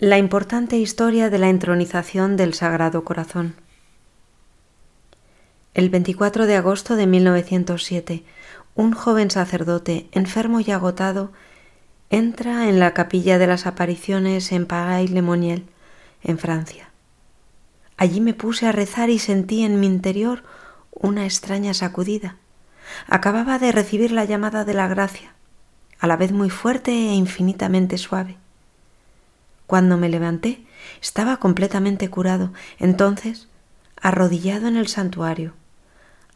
La importante historia de la entronización del Sagrado Corazón. El 24 de agosto de 1907, un joven sacerdote, enfermo y agotado, entra en la capilla de las apariciones en Paray-le-Moniel, en Francia. Allí me puse a rezar y sentí en mi interior una extraña sacudida. Acababa de recibir la llamada de la gracia, a la vez muy fuerte e infinitamente suave. Cuando me levanté, estaba completamente curado. Entonces, arrodillado en el santuario,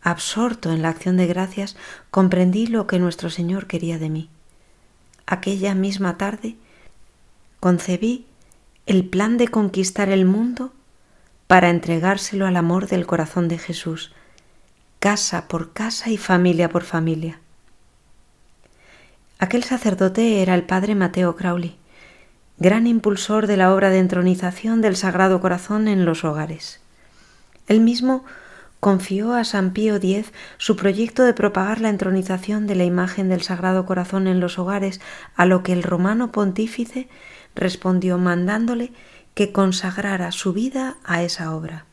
absorto en la acción de gracias, comprendí lo que nuestro Señor quería de mí. Aquella misma tarde concebí el plan de conquistar el mundo para entregárselo al amor del corazón de Jesús, casa por casa y familia por familia. Aquel sacerdote era el padre Mateo Crowley gran impulsor de la obra de entronización del Sagrado Corazón en los hogares. Él mismo confió a San Pío X su proyecto de propagar la entronización de la imagen del Sagrado Corazón en los hogares, a lo que el romano pontífice respondió mandándole que consagrara su vida a esa obra.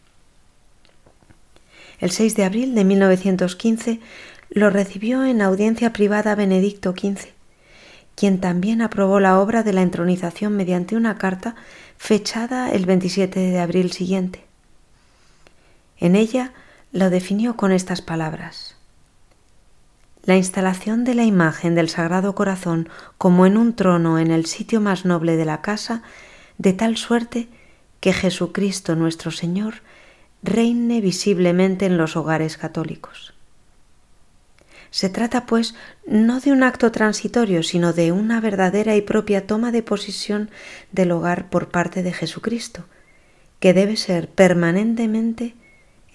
El 6 de abril de 1915 lo recibió en audiencia privada Benedicto XV quien también aprobó la obra de la entronización mediante una carta fechada el 27 de abril siguiente. En ella lo definió con estas palabras. La instalación de la imagen del Sagrado Corazón como en un trono en el sitio más noble de la casa, de tal suerte que Jesucristo nuestro Señor reine visiblemente en los hogares católicos. Se trata, pues, no de un acto transitorio, sino de una verdadera y propia toma de posesión del hogar por parte de Jesucristo, que debe ser permanentemente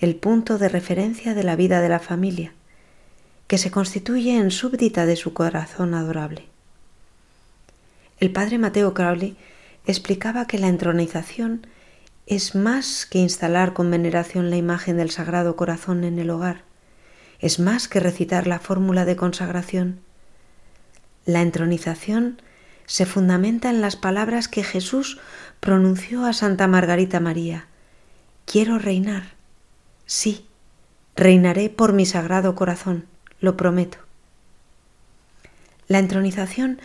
el punto de referencia de la vida de la familia, que se constituye en súbdita de su corazón adorable. El padre Mateo Crowley explicaba que la entronización es más que instalar con veneración la imagen del Sagrado Corazón en el hogar, es más que recitar la fórmula de consagración. La entronización se fundamenta en las palabras que Jesús pronunció a Santa Margarita María. Quiero reinar. Sí, reinaré por mi sagrado corazón, lo prometo. La entronización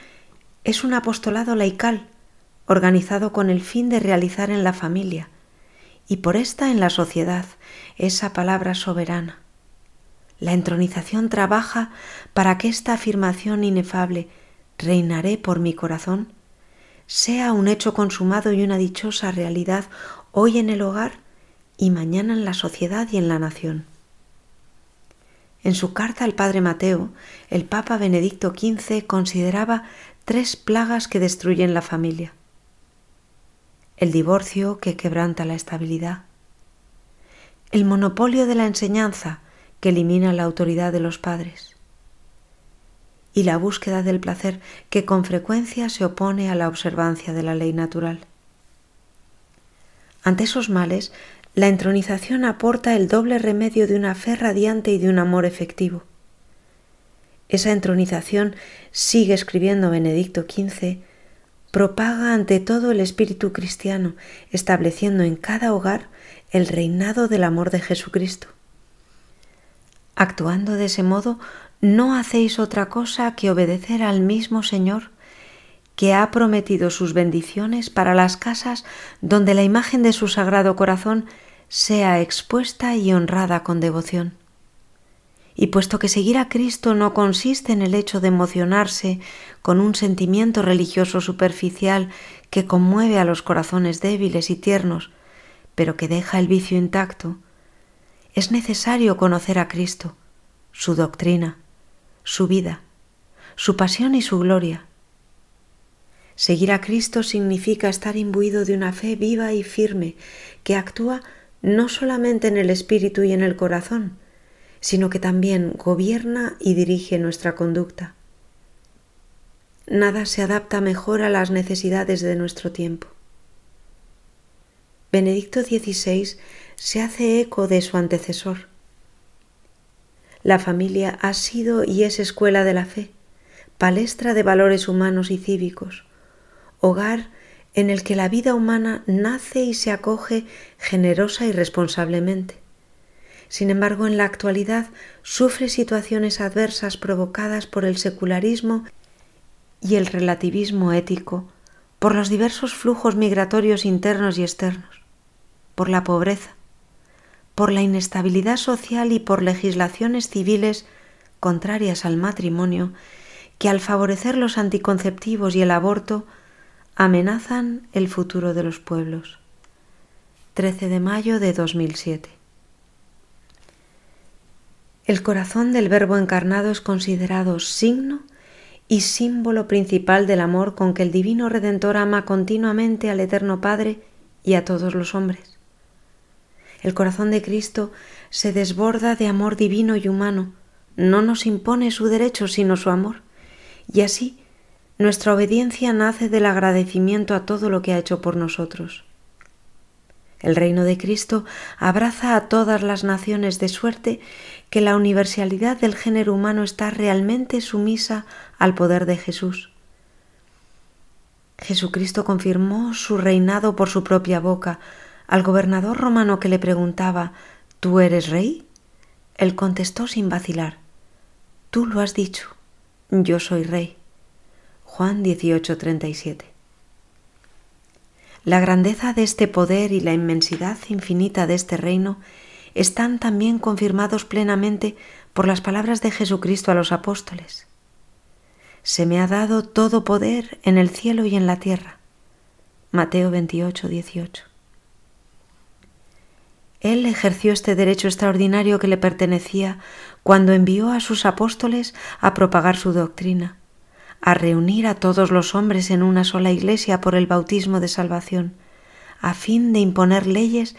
es un apostolado laical organizado con el fin de realizar en la familia y por esta en la sociedad esa palabra soberana. La entronización trabaja para que esta afirmación inefable, reinaré por mi corazón, sea un hecho consumado y una dichosa realidad hoy en el hogar y mañana en la sociedad y en la nación. En su carta al Padre Mateo, el Papa Benedicto XV consideraba tres plagas que destruyen la familia. El divorcio que quebranta la estabilidad, el monopolio de la enseñanza que elimina la autoridad de los padres y la búsqueda del placer que con frecuencia se opone a la observancia de la ley natural. Ante esos males, la entronización aporta el doble remedio de una fe radiante y de un amor efectivo. Esa entronización, sigue escribiendo Benedicto XV, propaga ante todo el espíritu cristiano, estableciendo en cada hogar el reinado del amor de Jesucristo. Actuando de ese modo, no hacéis otra cosa que obedecer al mismo Señor que ha prometido sus bendiciones para las casas donde la imagen de su sagrado corazón sea expuesta y honrada con devoción. Y puesto que seguir a Cristo no consiste en el hecho de emocionarse con un sentimiento religioso superficial que conmueve a los corazones débiles y tiernos, pero que deja el vicio intacto, es necesario conocer a Cristo, su doctrina, su vida, su pasión y su gloria. Seguir a Cristo significa estar imbuido de una fe viva y firme que actúa no solamente en el espíritu y en el corazón, sino que también gobierna y dirige nuestra conducta. Nada se adapta mejor a las necesidades de nuestro tiempo. Benedicto XVI se hace eco de su antecesor. La familia ha sido y es escuela de la fe, palestra de valores humanos y cívicos, hogar en el que la vida humana nace y se acoge generosa y responsablemente. Sin embargo, en la actualidad sufre situaciones adversas provocadas por el secularismo y el relativismo ético, por los diversos flujos migratorios internos y externos, por la pobreza, por la inestabilidad social y por legislaciones civiles contrarias al matrimonio que al favorecer los anticonceptivos y el aborto amenazan el futuro de los pueblos. 13 de mayo de 2007. El corazón del Verbo encarnado es considerado signo y símbolo principal del amor con que el Divino Redentor ama continuamente al Eterno Padre y a todos los hombres. El corazón de Cristo se desborda de amor divino y humano, no nos impone su derecho sino su amor, y así nuestra obediencia nace del agradecimiento a todo lo que ha hecho por nosotros. El reino de Cristo abraza a todas las naciones de suerte que la universalidad del género humano está realmente sumisa al poder de Jesús. Jesucristo confirmó su reinado por su propia boca, al gobernador romano que le preguntaba ¿Tú eres rey? Él contestó sin vacilar Tú lo has dicho, yo soy rey. Juan 18:37 La grandeza de este poder y la inmensidad infinita de este reino están también confirmados plenamente por las palabras de Jesucristo a los apóstoles. Se me ha dado todo poder en el cielo y en la tierra. Mateo 28, 18. Él ejerció este derecho extraordinario que le pertenecía cuando envió a sus apóstoles a propagar su doctrina, a reunir a todos los hombres en una sola iglesia por el bautismo de salvación, a fin de imponer leyes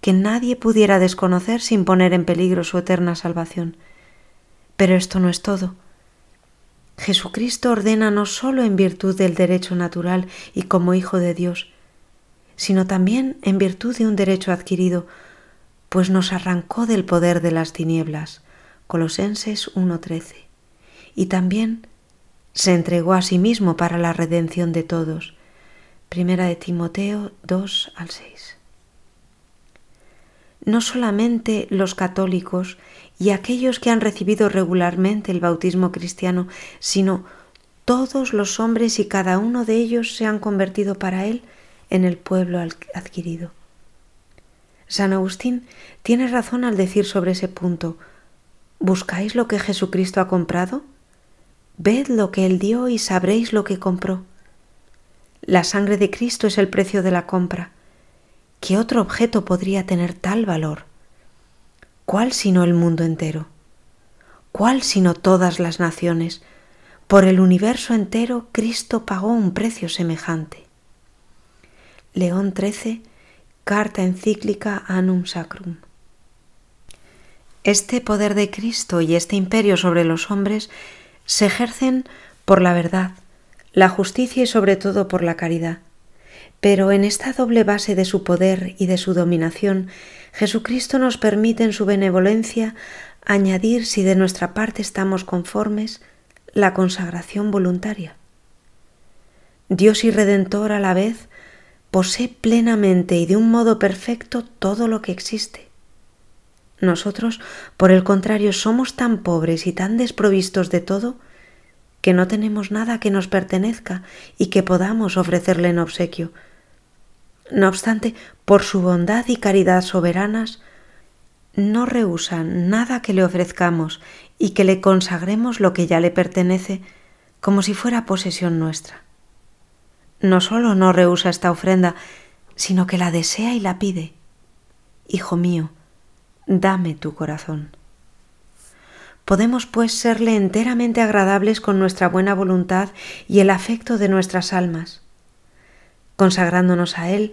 que nadie pudiera desconocer sin poner en peligro su eterna salvación. Pero esto no es todo. Jesucristo ordena no sólo en virtud del derecho natural y como Hijo de Dios, sino también en virtud de un derecho adquirido, pues nos arrancó del poder de las tinieblas. Colosenses 1.13. Y también se entregó a sí mismo para la redención de todos. Primera de Timoteo 2 al 6. No solamente los católicos y aquellos que han recibido regularmente el bautismo cristiano, sino todos los hombres y cada uno de ellos se han convertido para él en el pueblo adquirido. San Agustín tiene razón al decir sobre ese punto, ¿buscáis lo que Jesucristo ha comprado? Ved lo que Él dio y sabréis lo que compró. La sangre de Cristo es el precio de la compra. ¿Qué otro objeto podría tener tal valor? ¿Cuál sino el mundo entero? ¿Cuál sino todas las naciones? Por el universo entero Cristo pagó un precio semejante. León XIII Carta encíclica Anum Sacrum. Este poder de Cristo y este imperio sobre los hombres se ejercen por la verdad, la justicia y sobre todo por la caridad. Pero en esta doble base de su poder y de su dominación, Jesucristo nos permite en su benevolencia añadir, si de nuestra parte estamos conformes, la consagración voluntaria. Dios y Redentor a la vez posee plenamente y de un modo perfecto todo lo que existe. Nosotros, por el contrario, somos tan pobres y tan desprovistos de todo que no tenemos nada que nos pertenezca y que podamos ofrecerle en obsequio. No obstante, por su bondad y caridad soberanas, no rehúsa nada que le ofrezcamos y que le consagremos lo que ya le pertenece como si fuera posesión nuestra no solo no rehúsa esta ofrenda, sino que la desea y la pide. Hijo mío, dame tu corazón. Podemos pues serle enteramente agradables con nuestra buena voluntad y el afecto de nuestras almas. Consagrándonos a Él,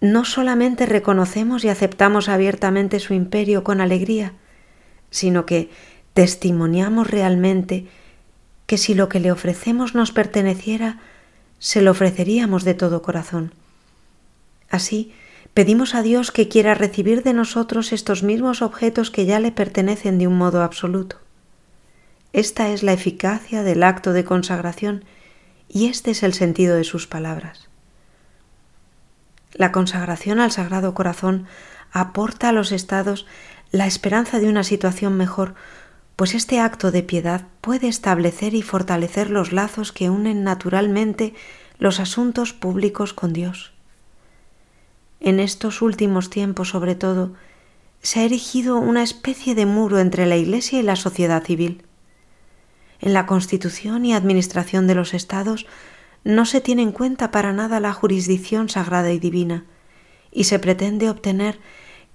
no solamente reconocemos y aceptamos abiertamente su imperio con alegría, sino que testimoniamos realmente que si lo que le ofrecemos nos perteneciera, se lo ofreceríamos de todo corazón. Así, pedimos a Dios que quiera recibir de nosotros estos mismos objetos que ya le pertenecen de un modo absoluto. Esta es la eficacia del acto de consagración y este es el sentido de sus palabras. La consagración al Sagrado Corazón aporta a los estados la esperanza de una situación mejor, pues este acto de piedad puede establecer y fortalecer los lazos que unen naturalmente los asuntos públicos con Dios. En estos últimos tiempos, sobre todo, se ha erigido una especie de muro entre la Iglesia y la sociedad civil. En la constitución y administración de los estados no se tiene en cuenta para nada la jurisdicción sagrada y divina, y se pretende obtener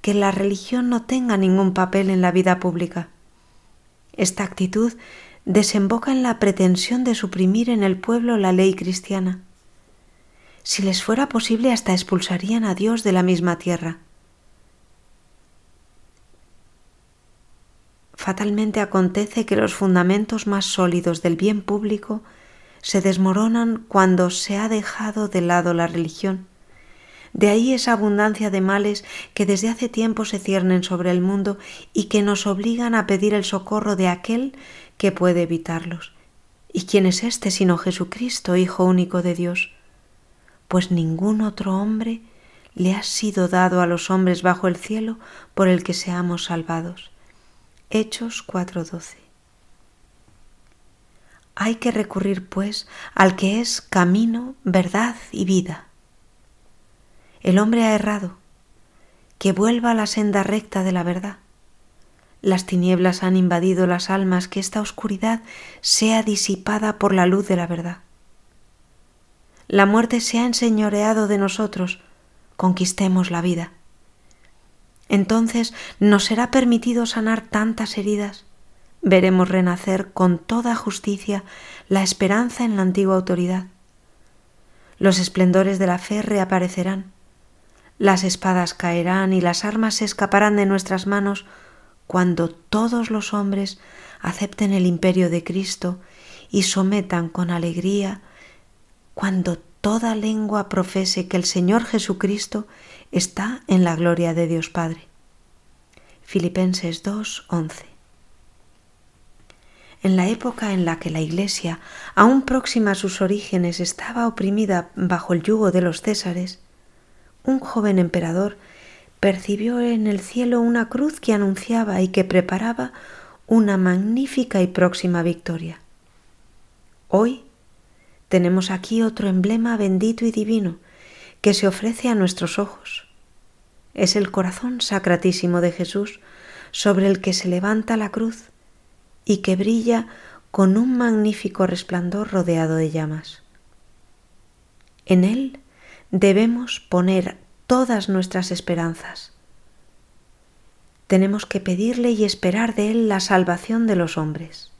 que la religión no tenga ningún papel en la vida pública. Esta actitud desemboca en la pretensión de suprimir en el pueblo la ley cristiana. Si les fuera posible hasta expulsarían a Dios de la misma tierra. Fatalmente acontece que los fundamentos más sólidos del bien público se desmoronan cuando se ha dejado de lado la religión. De ahí esa abundancia de males que desde hace tiempo se ciernen sobre el mundo y que nos obligan a pedir el socorro de aquel que puede evitarlos. ¿Y quién es éste sino Jesucristo, Hijo único de Dios? Pues ningún otro hombre le ha sido dado a los hombres bajo el cielo por el que seamos salvados. Hechos 4:12. Hay que recurrir, pues, al que es camino, verdad y vida. El hombre ha errado, que vuelva a la senda recta de la verdad. Las tinieblas han invadido las almas, que esta oscuridad sea disipada por la luz de la verdad. La muerte se ha enseñoreado de nosotros, conquistemos la vida entonces nos será permitido sanar tantas heridas. Veremos renacer con toda justicia la esperanza en la antigua autoridad. Los esplendores de la fe reaparecerán. Las espadas caerán y las armas se escaparán de nuestras manos cuando todos los hombres acepten el imperio de Cristo y sometan con alegría, cuando toda lengua profese que el Señor Jesucristo está en la gloria de Dios Padre. Filipenses 2:11 En la época en la que la Iglesia, aún próxima a sus orígenes, estaba oprimida bajo el yugo de los Césares, un joven emperador percibió en el cielo una cruz que anunciaba y que preparaba una magnífica y próxima victoria. Hoy tenemos aquí otro emblema bendito y divino que se ofrece a nuestros ojos. Es el corazón sacratísimo de Jesús sobre el que se levanta la cruz y que brilla con un magnífico resplandor rodeado de llamas. En él debemos poner todas nuestras esperanzas. Tenemos que pedirle y esperar de él la salvación de los hombres.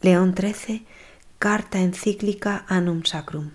León XIII, Carta encíclica Anum Sacrum.